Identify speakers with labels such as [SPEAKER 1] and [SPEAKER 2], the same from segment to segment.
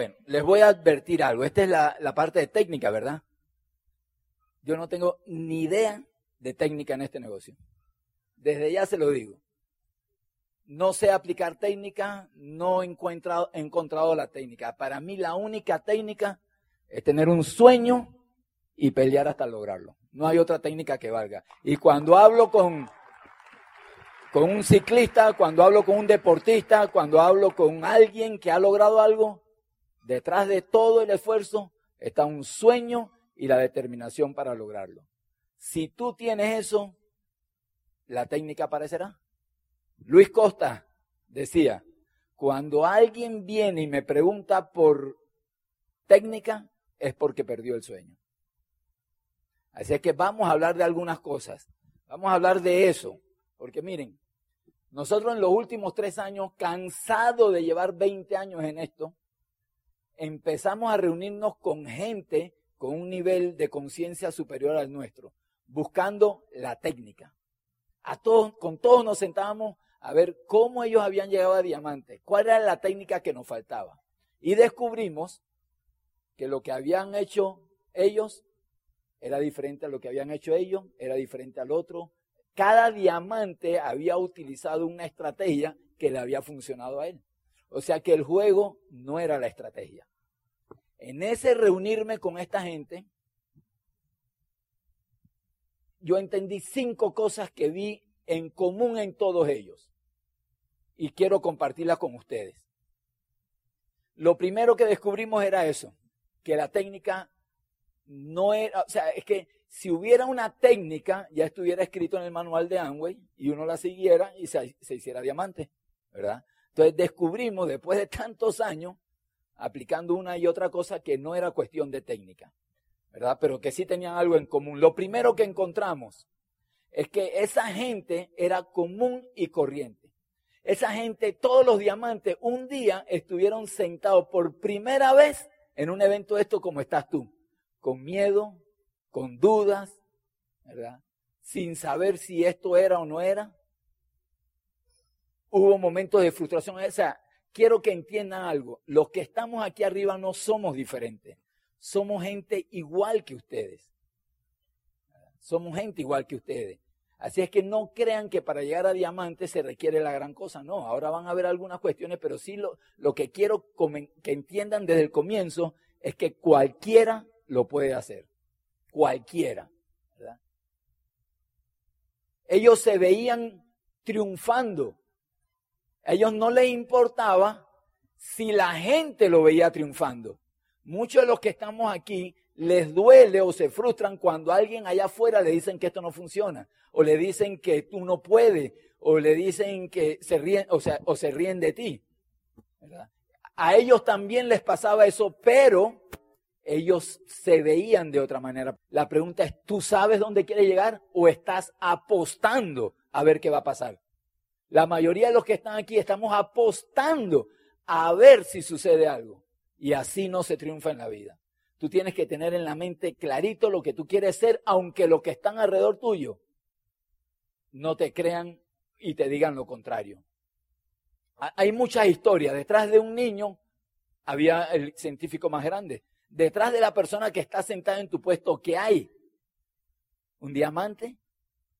[SPEAKER 1] Bueno, les voy a advertir algo. Esta es la, parte de técnica, ¿verdad? Yo no tengo ni idea de técnica en este negocio. Desde ya se lo digo. No sé aplicar técnica, no he encontrado, he encontrado la técnica. Para mí la única técnica es tener un sueño y pelear hasta lograrlo. No hay otra técnica que valga. Y cuando hablo con, con un ciclista, cuando hablo con un deportista, cuando hablo con alguien que ha logrado algo, detrás de todo el esfuerzo está un sueño y la determinación para lograrlo. Si tú tienes eso, la técnica aparecerá. Luis Costa decía, cuando alguien viene y me pregunta por técnica, es porque perdió el sueño. Así es que vamos a hablar de algunas cosas. Vamos a hablar de eso. Porque miren, nosotros en los últimos tres años, cansados de llevar 20 años en esto, empezamos a reunirnos con gente con un nivel de conciencia superior al nuestro, buscando la técnica. Con todos nos sentábamos a ver cómo ellos habían llegado a diamante, cuál era la técnica que nos faltaba. Y descubrimos que lo que habían hecho ellos era diferente a lo que habían hecho ellos, era diferente al otro, cada diamante había utilizado una estrategia que le había funcionado a él. O sea que el juego no era la estrategia. En ese reunirme con esta gente, yo entendí cinco cosas que vi en común en todos ellos. Y quiero compartirlas con ustedes. Lo primero que descubrimos era eso, que la técnica no era, o sea, es que si hubiera una técnica, ya estuviera escrito en el manual de Amway y uno la siguiera y se, hiciera diamante, ¿verdad? Entonces descubrimos después de tantos años, aplicando una y otra cosa, que no era cuestión de técnica, ¿verdad? Pero que sí tenían algo en común. Lo primero que encontramos es que esa gente era común y corriente. Esa gente, todos los diamantes, un día estuvieron sentados por primera vez en un evento de esto como estás tú, con miedo, con dudas, ¿verdad? Sin saber si esto era o no era. Hubo momentos de frustración. O sea, quiero que entiendan algo. Los que estamos aquí arriba no somos diferentes. Somos gente igual que ustedes. Somos gente igual que ustedes. Así es que no crean que para llegar a diamante se requiere la gran cosa. No, ahora van a ver algunas cuestiones, pero sí lo, lo que quiero que entiendan desde el comienzo es que cualquiera lo puede hacer cualquiera. Ellos se veían triunfando. Ellos no les importaba si la gente lo veía triunfando. Muchos de los que estamos aquí les duele o se frustran cuando alguien allá afuera le dicen que esto no funciona, o le dicen que tú no puedes, o le dicen que se ríen, o, sea, o se ríen de ti. A ellos también les pasaba eso, pero ellos se veían de otra manera. La pregunta es, ¿tú sabes dónde quiere llegar o estás apostando a ver qué va a pasar? La mayoría de los que están aquí estamos apostando a ver si sucede algo. Y así no se triunfa en la vida. Tú tienes que tener en la mente clarito lo que tú quieres ser, aunque los que están alrededor tuyo no te crean y te digan lo contrario. Hay muchas historias. Detrás de un niño había el científico más grande detrás de la persona que está sentada en tu puesto, ¿qué hay? ¿Un diamante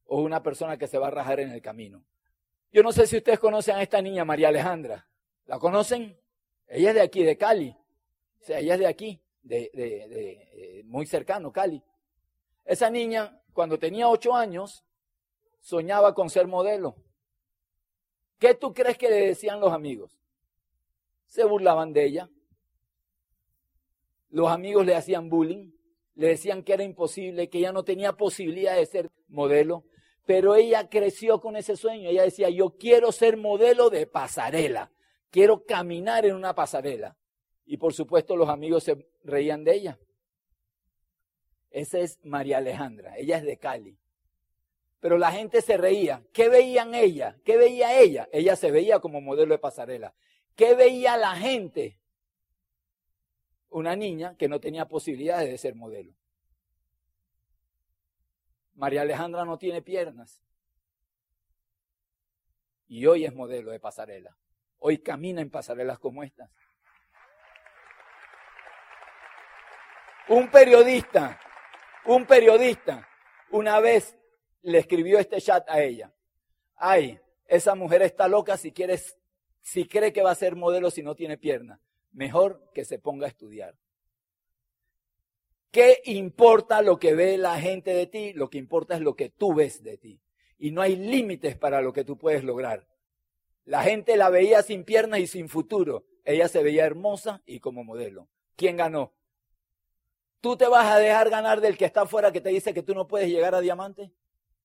[SPEAKER 1] o una persona que se va a rajar en el camino? Yo no sé si ustedes conocen a esta niña, María Alejandra. ¿La conocen? Ella es de aquí, de Cali. O sea, ella es de aquí, de, de, muy cercano, Cali. Esa niña, cuando tenía ocho años, soñaba con ser modelo. ¿Qué tú crees que le decían los amigos? Se burlaban de ella. Los amigos le hacían bullying, le decían que era imposible, que ella no tenía posibilidad de ser modelo, pero ella creció con ese sueño. Ella decía, yo quiero ser modelo de pasarela, quiero caminar en una pasarela. Y por supuesto los amigos se reían de ella. Esa es María Alejandra, ella es de Cali. Pero la gente se reía. ¿Qué veían ella? ¿Qué veía ella? Ella se veía como modelo de pasarela. ¿Qué veía la gente? Una niña que no tenía posibilidades de ser modelo. María Alejandra no tiene piernas. Y hoy es modelo de pasarela. Hoy camina en pasarelas como estas. Un periodista, un periodista, una vez le escribió este chat a ella. Ay, esa mujer está loca si quieres, si cree que va a ser modelo si no tiene pierna. Mejor que se ponga a estudiar. ¿Qué importa lo que ve la gente de ti? Lo que importa es lo que tú ves de ti. Y no hay límites para lo que tú puedes lograr. La gente la veía sin piernas y sin futuro. Ella se veía hermosa y como modelo. ¿Quién ganó? ¿Tú te vas a dejar ganar del que está afuera que te dice que tú no puedes llegar a diamante?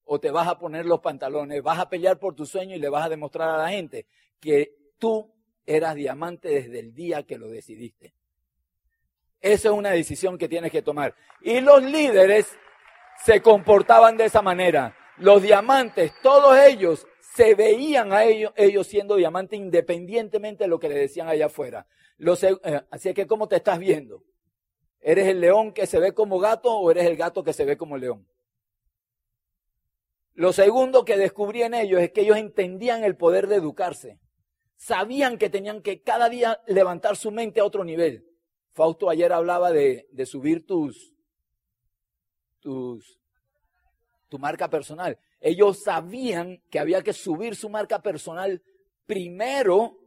[SPEAKER 1] ¿O te vas a poner los pantalones, vas a pelear por tu sueño y le vas a demostrar a la gente que tú eras diamante desde el día que lo decidiste? Esa es una decisión que tienes que tomar. Y los líderes se comportaban de esa manera. Los diamantes, todos ellos se veían a ellos, ellos siendo diamantes independientemente de lo que le decían allá afuera. Eh, así que, ¿cómo te estás viendo? ¿Eres el león que se ve como gato o eres el gato que se ve como león? Lo segundo que descubrí en ellos es que ellos entendían el poder de educarse. Sabían que tenían que cada día levantar su mente a otro nivel. Fausto ayer hablaba de, subir tus, tus, tu marca personal. Ellos sabían que había que subir su marca personal primero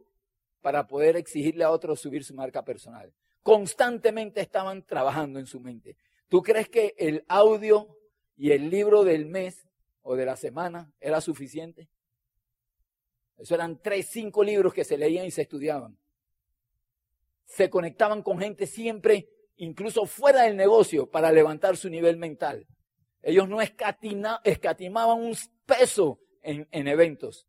[SPEAKER 1] para poder exigirle a otros subir su marca personal. Constantemente estaban trabajando en su mente. ¿Tú crees que el audio y el libro del mes o de la semana era suficiente? Eso eran tres, cinco libros que se leían y se estudiaban se conectaban con gente siempre, incluso fuera del negocio, para levantar su nivel mental. Ellos no escatimaban un peso en, en eventos.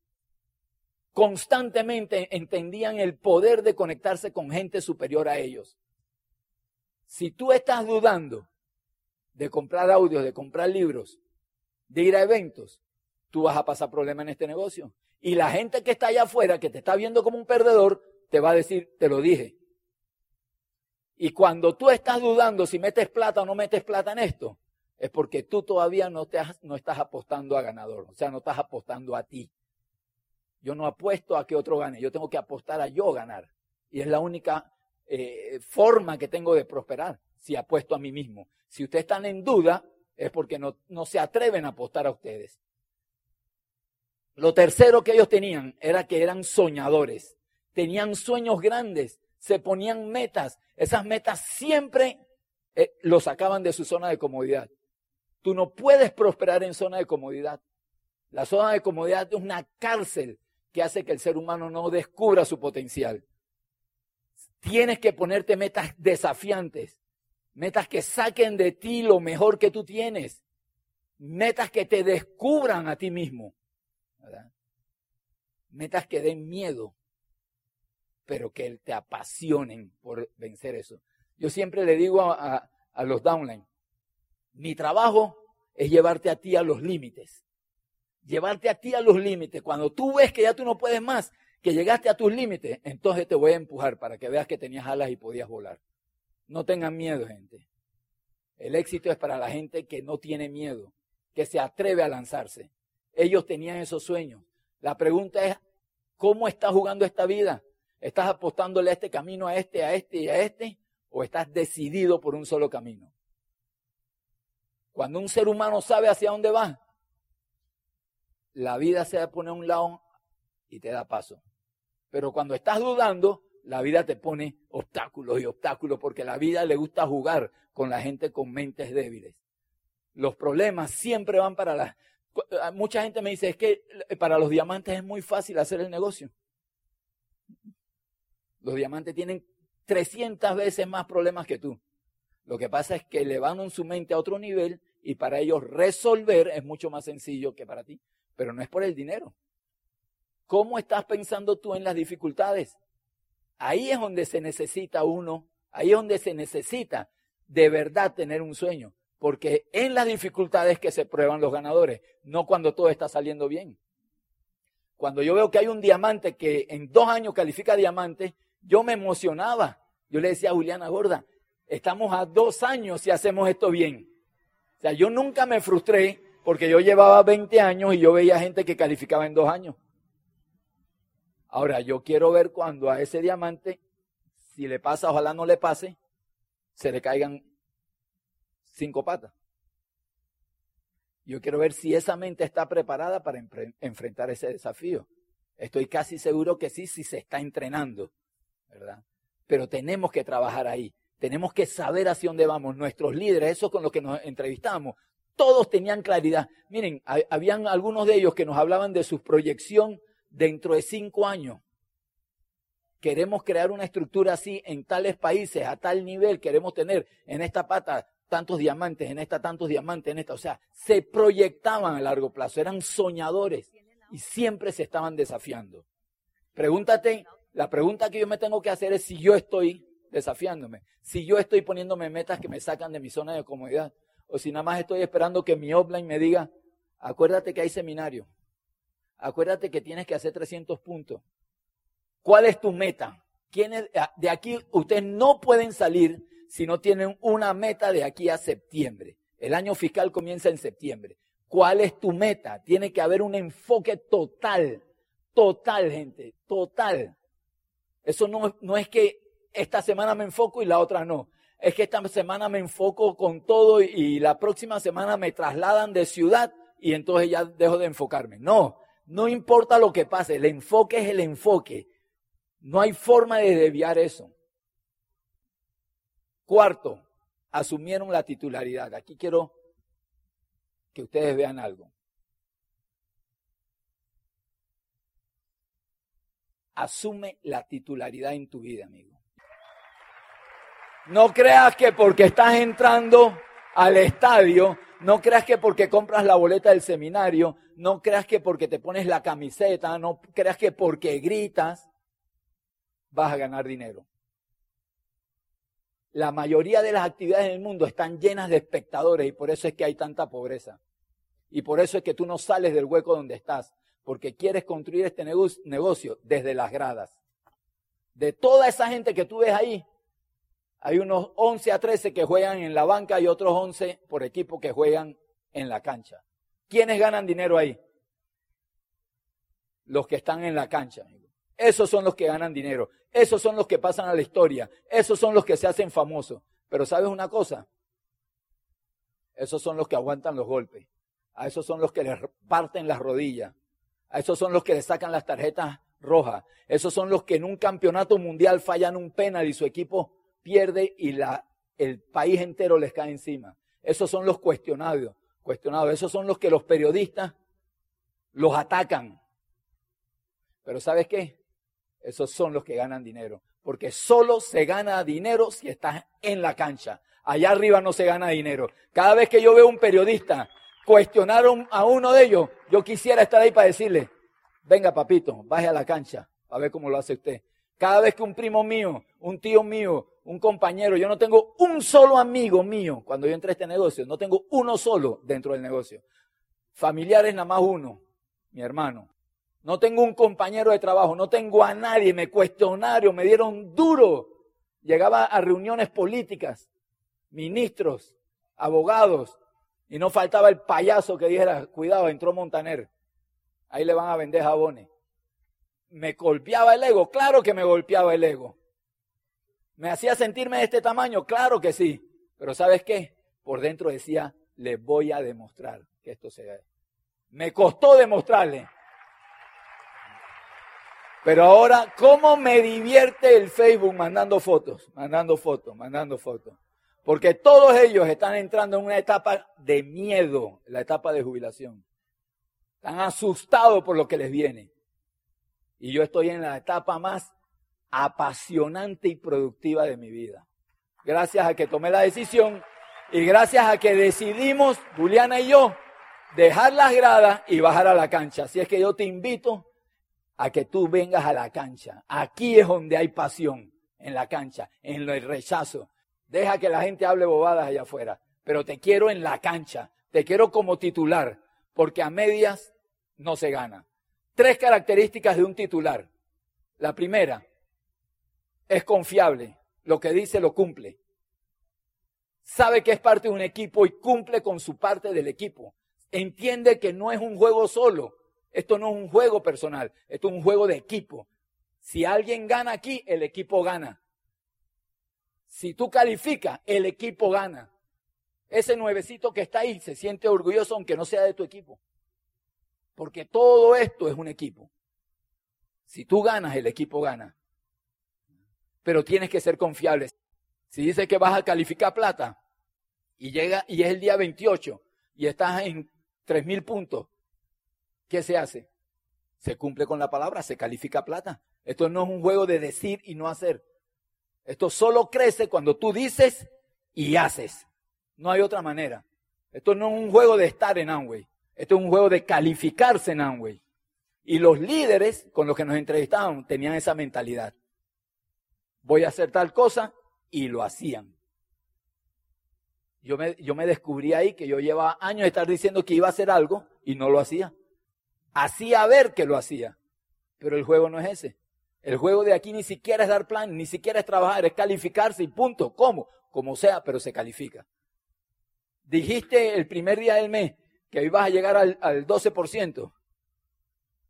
[SPEAKER 1] Constantemente entendían el poder de conectarse con gente superior a ellos. Si tú estás dudando de comprar audios, de comprar libros, de ir a eventos, tú vas a pasar problemas en este negocio. Y la gente que está allá afuera, que te está viendo como un perdedor, te va a decir, te lo dije, y cuando tú estás dudando si metes plata o no metes plata en esto, es porque tú todavía no, te no estás apostando a ganador, o sea, no estás apostando a ti. Yo no apuesto a que otro gane, yo tengo que apostar a yo ganar. Y es la única eh, forma que tengo de prosperar, si apuesto a mí mismo. Si ustedes están en duda, es porque no se atreven a apostar a ustedes. Lo tercero que ellos tenían era que eran soñadores, tenían sueños grandes, se ponían metas. Esas metas siempre eh, los sacaban de su zona de comodidad. Tú no puedes prosperar en zona de comodidad. La zona de comodidad es una cárcel que hace que el ser humano no descubra su potencial. Tienes que ponerte metas desafiantes, metas que saquen de ti lo mejor que tú tienes, metas que te descubran a ti mismo, metas que den miedo, pero que te apasionen por vencer eso. Yo siempre le digo a, los downline, mi trabajo es llevarte a ti a los límites. Llevarte a ti a los límites. Cuando tú ves que ya tú no puedes más, que llegaste a tus límites, entonces te voy a empujar para que veas que tenías alas y podías volar. No tengan miedo, gente. El éxito es para la gente que no tiene miedo, que se atreve a lanzarse. Ellos tenían esos sueños. La pregunta es, ¿cómo estás jugando esta vida? ¿Estás apostándole a este camino, a este, a este y a este? ¿O estás decidido por un solo camino? Cuando un ser humano sabe hacia dónde va, la vida se pone a un lado y te da paso. Pero cuando estás dudando, la vida te pone obstáculos y obstáculos porque la vida le gusta jugar con la gente con mentes débiles. Los problemas siempre van para las... Mucha gente me dice, es que para los diamantes es muy fácil hacer el negocio. Los diamantes tienen 300 veces más problemas que tú. Lo que pasa es que elevan su mente a otro nivel y para ellos resolver es mucho más sencillo que para ti. Pero no es por el dinero. ¿Cómo estás pensando tú en las dificultades? Ahí es donde se necesita uno, ahí es donde se necesita de verdad tener un sueño. Porque en las dificultades que se prueban los ganadores, no cuando todo está saliendo bien. Cuando yo veo que hay un diamante que en dos años califica diamante, yo me emocionaba. Yo le decía a Juliana Gorda, estamos a dos años si hacemos esto bien. O sea, yo nunca me frustré porque yo llevaba 20 años y yo veía gente que calificaba en dos años. Ahora, yo quiero ver cuando a ese diamante, si le pasa, ojalá no le pase, se le caigan cinco patas. Yo quiero ver si esa mente está preparada para enfrentar ese desafío. Estoy casi seguro que sí, si se está entrenando, ¿verdad? Pero tenemos que trabajar ahí. Tenemos que saber hacia dónde vamos. Nuestros líderes, esos con los que nos entrevistamos, todos tenían claridad. Miren, habían algunos de ellos que nos hablaban de su proyección dentro de cinco años. Queremos crear una estructura así en tales países, a tal nivel, queremos tener en esta pata tantos diamantes, en esta tantos diamantes, en esta. O sea, se proyectaban a largo plazo, eran soñadores y siempre se estaban desafiando. Pregúntate, la pregunta que yo me tengo que hacer es si yo estoy desafiándome, si yo estoy poniéndome metas que me sacan de mi zona de comodidad, o si nada más estoy esperando que mi offline me diga, acuérdate que hay seminario, acuérdate que tienes que hacer 300 puntos. ¿Cuál es tu meta? De aquí ustedes no pueden salir si no tienen una meta de aquí a septiembre. El año fiscal comienza en septiembre. ¿Cuál es tu meta? Tiene que haber un enfoque total, total, gente, total. Eso no, no es que esta semana me enfoco y la otra no. Es que esta semana me enfoco con todo y la próxima semana me trasladan de ciudad y entonces ya dejo de enfocarme. No, no importa lo que pase, el enfoque es el enfoque. No hay forma de desviar eso. Cuarto, asumieron la titularidad. Aquí quiero que ustedes vean algo. Asume la titularidad en tu vida, amigo. No creas que porque estás entrando al estadio, no creas que porque compras la boleta del seminario, no creas que porque te pones la camiseta, no creas que porque gritas vas a ganar dinero. La mayoría de las actividades en el mundo están llenas de espectadores y por eso es que hay tanta pobreza. Y por eso es que tú no sales del hueco donde estás, porque quieres construir este negocio desde las gradas. De toda esa gente que tú ves ahí, hay unos 11 a 13 que juegan en la banca y otros 11 por equipo que juegan en la cancha. ¿Quiénes ganan dinero ahí? Los que están en la cancha. Esos son los que ganan dinero. Esos son los que pasan a la historia. Esos son los que se hacen famosos. Pero ¿sabes una cosa? Esos son los que aguantan los golpes. A esos son los que les parten las rodillas. Esos son los que les sacan las tarjetas rojas. Esos son los que en un campeonato mundial fallan un penal y su equipo pierde y el país entero les cae encima. Esos son los cuestionados, cuestionados. Esos son los que los periodistas los atacan. Pero ¿sabes qué? Esos son los que ganan dinero. Porque solo se gana dinero si estás en la cancha. Allá arriba no se gana dinero. Cada vez que yo veo un periodista cuestionar a uno de ellos, yo quisiera estar ahí para decirle, venga papito, baje a la cancha, a ver cómo lo hace usted. Cada vez que un primo mío, un tío mío, un compañero, yo no tengo un solo amigo mío cuando yo entré a este negocio, no tengo uno solo dentro del negocio. Familiares nada más uno, mi hermano. No tengo un compañero de trabajo, no tengo a nadie, me cuestionaron, me dieron duro. Llegaba a reuniones políticas, ministros, abogados, y no faltaba el payaso que dijera, cuidado, entró Montaner, ahí le van a vender jabones. Me golpeaba el ego, claro que me golpeaba el ego. ¿Me hacía sentirme de este tamaño? Claro que sí. Pero ¿sabes qué? Por dentro decía, le voy a demostrar que esto se. Me costó demostrarle. Pero ahora, ¿cómo me divierte el Facebook mandando fotos, mandando fotos, mandando fotos? Porque todos ellos están entrando en una etapa de miedo, la etapa de jubilación. Están asustados por lo que les viene. Y yo estoy en la etapa más apasionante y productiva de mi vida. Gracias a que tomé la decisión y gracias a que decidimos, Juliana y yo, dejar las gradas y bajar a la cancha. Así es que yo te invito a que tú vengas a la cancha. Aquí es donde hay pasión, en la cancha, en el rechazo. Deja que la gente hable bobadas allá afuera, pero te quiero en la cancha, te quiero como titular, porque a medias no se gana. Tres características de un titular. La primera, es confiable, lo que dice lo cumple. Sabe que es parte de un equipo y cumple con su parte del equipo. Entiende que no es un juego solo, esto no es un juego personal, esto es un juego de equipo. Si alguien gana aquí, el equipo gana. Si tú calificas, el equipo gana. Ese nuevecito que está ahí se siente orgulloso aunque no sea de tu equipo. Porque todo esto es un equipo. Si tú ganas, el equipo gana. Pero tienes que ser confiable. Si dices que vas a calificar plata y llega y es el día 28 y estás en 3000 puntos, ¿qué se hace? Se cumple con la palabra, se califica plata. Esto no es un juego de decir y no hacer. Esto solo crece cuando tú dices y haces. No hay otra manera. Esto no es un juego de estar en Amway. Esto es un juego de calificarse en Amway. Y los líderes con los que nos entrevistaban tenían esa mentalidad. Voy a hacer tal cosa y lo hacían. Yo me, yo me descubrí ahí que yo llevaba años de estar diciendo que iba a hacer algo y no lo hacía. Hacía ver que lo hacía. Pero el juego no es ese. El juego de aquí ni siquiera es dar plan, ni siquiera es trabajar, es calificarse y punto. ¿Cómo? Como sea, pero se califica. Dijiste el primer día del mes, que ibas a llegar al, al 12%.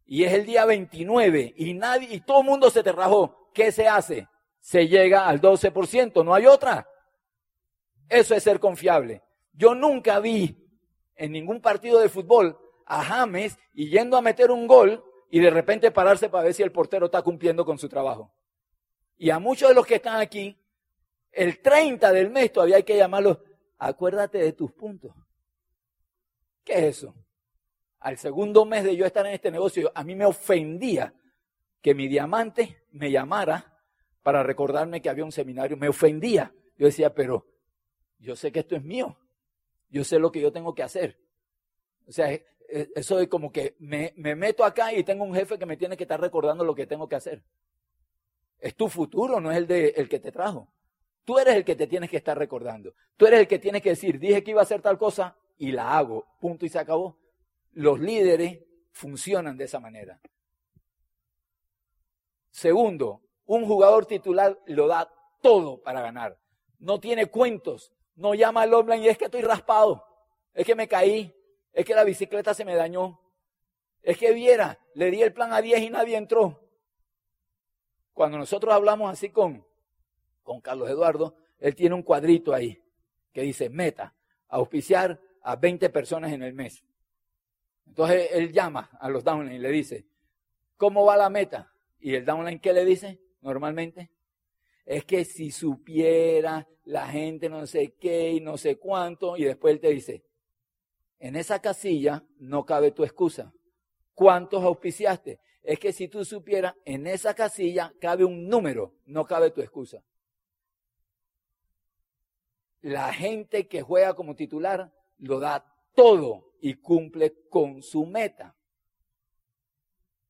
[SPEAKER 1] Y es el día 29 y nadie, y todo el mundo se te rajó. ¿Qué se hace? Se llega al 12%, no hay otra. Eso es ser confiable. Yo nunca vi en ningún partido de fútbol a James y yendo a meter un gol y de repente pararse para ver si el portero está cumpliendo con su trabajo. Y a muchos de los que están aquí, el 30 del mes todavía hay que llamarlos, acuérdate de tus puntos. ¿Qué es eso? Al segundo mes de yo estar en este negocio, a mí me ofendía que mi diamante me llamara para recordarme que había un seminario. Me ofendía. Yo decía, pero yo sé que esto es mío. Yo sé lo que yo tengo que hacer. O sea, eso de como que me, me meto acá y tengo un jefe que me tiene que estar recordando lo que tengo que hacer. Es tu futuro, no es el de el que te trajo. Tú eres el que te tienes que estar recordando. Tú eres el que tienes que decir, dije que iba a hacer tal cosa, y la hago, punto y se acabó. Los líderes funcionan de esa manera. Segundo, un jugador titular lo da todo para ganar. No tiene cuentos. No llama al hombre y es que estoy raspado. Es que me caí. Es que la bicicleta se me dañó. Es que viera, le di el plan a 10 y nadie entró. Cuando nosotros hablamos así con, con Carlos Eduardo, él tiene un cuadrito ahí que dice meta, auspiciar a 20 personas en el mes. Entonces él llama a los downline y le dice, ¿cómo va la meta? Y el downline, ¿qué le dice normalmente? Es que si supiera la gente no sé qué y no sé cuánto, y después él te dice, en esa casilla no cabe tu excusa. ¿Cuántos auspiciaste? Es que si tú supieras, en esa casilla cabe un número, no cabe tu excusa. La gente que juega como titular lo da todo y cumple con su meta.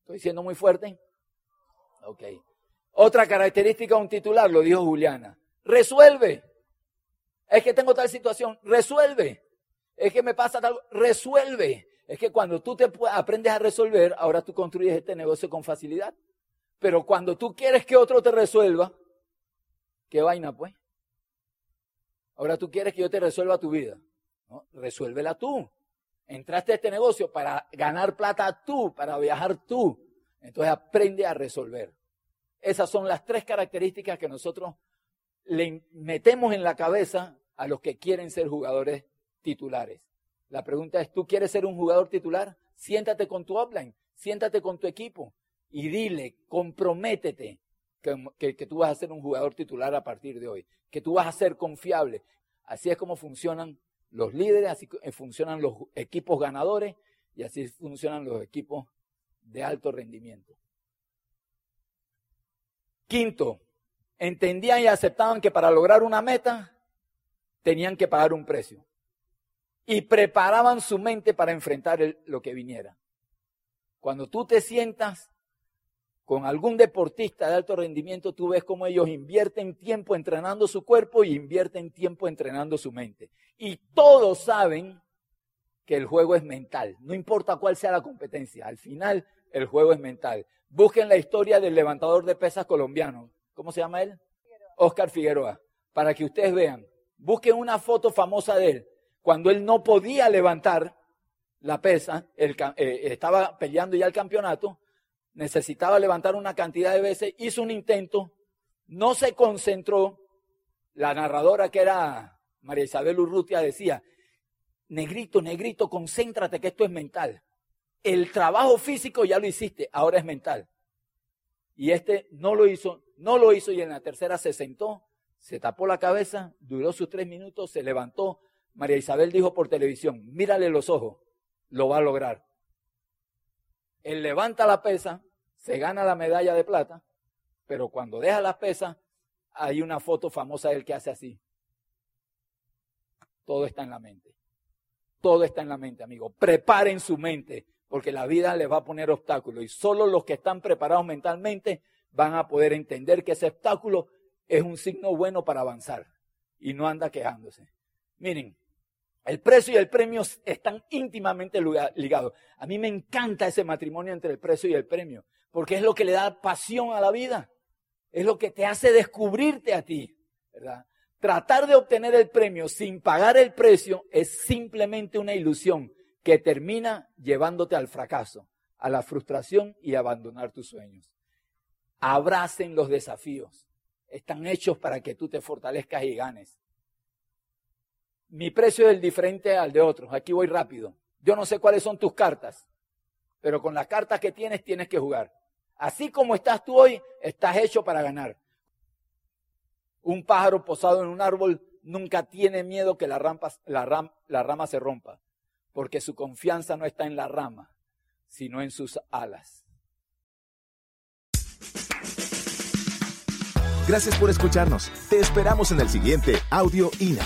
[SPEAKER 1] ¿Estoy siendo muy fuerte? Ok. Otra característica de un titular, lo dijo Juliana. Resuelve. Es que tengo tal situación, resuelve. Es que me pasa tal, resuelve. Es que cuando tú te aprendes a resolver, ahora tú construyes este negocio con facilidad. Pero cuando tú quieres que otro te resuelva, ¿qué vaina pues? Ahora tú quieres que yo te resuelva tu vida. Resuélvela tú. Entraste a este negocio para ganar plata tú, para viajar tú. Entonces aprende a resolver. Esas son las tres características que nosotros le metemos en la cabeza a los que quieren ser jugadores titulares. La pregunta es, ¿tú quieres ser un jugador titular? Siéntate con tu offline, siéntate con tu equipo y dile, comprométete que, que, tú vas a ser un jugador titular a partir de hoy, que tú vas a ser confiable. Así es como funcionan los líderes, así eh, funcionan los equipos ganadores y así funcionan los equipos de alto rendimiento. Quinto, entendían y aceptaban que para lograr una meta tenían que pagar un precio. Y preparaban su mente para enfrentar lo que viniera. Cuando tú te sientas con algún deportista de alto rendimiento, tú ves cómo ellos invierten tiempo entrenando su cuerpo y invierten tiempo entrenando su mente. Y todos saben que el juego es mental, no importa cuál sea la competencia, al final el juego es mental. Busquen la historia del levantador de pesas colombiano. ¿Cómo se llama él? Oscar Figueroa. Para que ustedes vean. Busquen una foto famosa de él. Cuando él no podía levantar la pesa, eh, estaba peleando ya el campeonato, necesitaba levantar una cantidad de veces, hizo un intento, no se concentró. La narradora que era María Isabel Urrutia decía, negrito, negrito, concéntrate que esto es mental. El trabajo físico ya lo hiciste, ahora es mental. Y este no lo hizo, no lo hizo y en la tercera se sentó, se tapó la cabeza, duró sus tres minutos, se levantó. María Isabel dijo por televisión, mírale los ojos, lo va a lograr. Él levanta la pesa, se gana la medalla de plata, pero cuando deja la pesa, hay una foto famosa de él que hace así. Todo está en la mente. Todo está en la mente, amigo. Preparen su mente, porque la vida les va a poner obstáculos. Y solo los que están preparados mentalmente van a poder entender que ese obstáculo es un signo bueno para avanzar. Y no anda quejándose. Miren, el precio y el premio están íntimamente ligados. A mí me encanta ese matrimonio entre el precio y el premio, porque es lo que le da pasión a la vida. Es lo que te hace descubrirte a ti. Tratar de obtener el premio sin pagar el precio es simplemente una ilusión que termina llevándote al fracaso, a la frustración y abandonar tus sueños. Abracen los desafíos. Están hechos para que tú te fortalezcas y ganes mi precio es diferente al de otros. Aquí voy rápido. Yo no sé cuáles son tus cartas, pero con las cartas que tienes tienes que jugar. Así como estás tú hoy, estás hecho para ganar. Un pájaro posado en un árbol nunca tiene miedo que la, la, la rama se rompa, porque su confianza no está en la rama, sino en sus alas.
[SPEAKER 2] Gracias por escucharnos. Te esperamos en el siguiente Audio INA.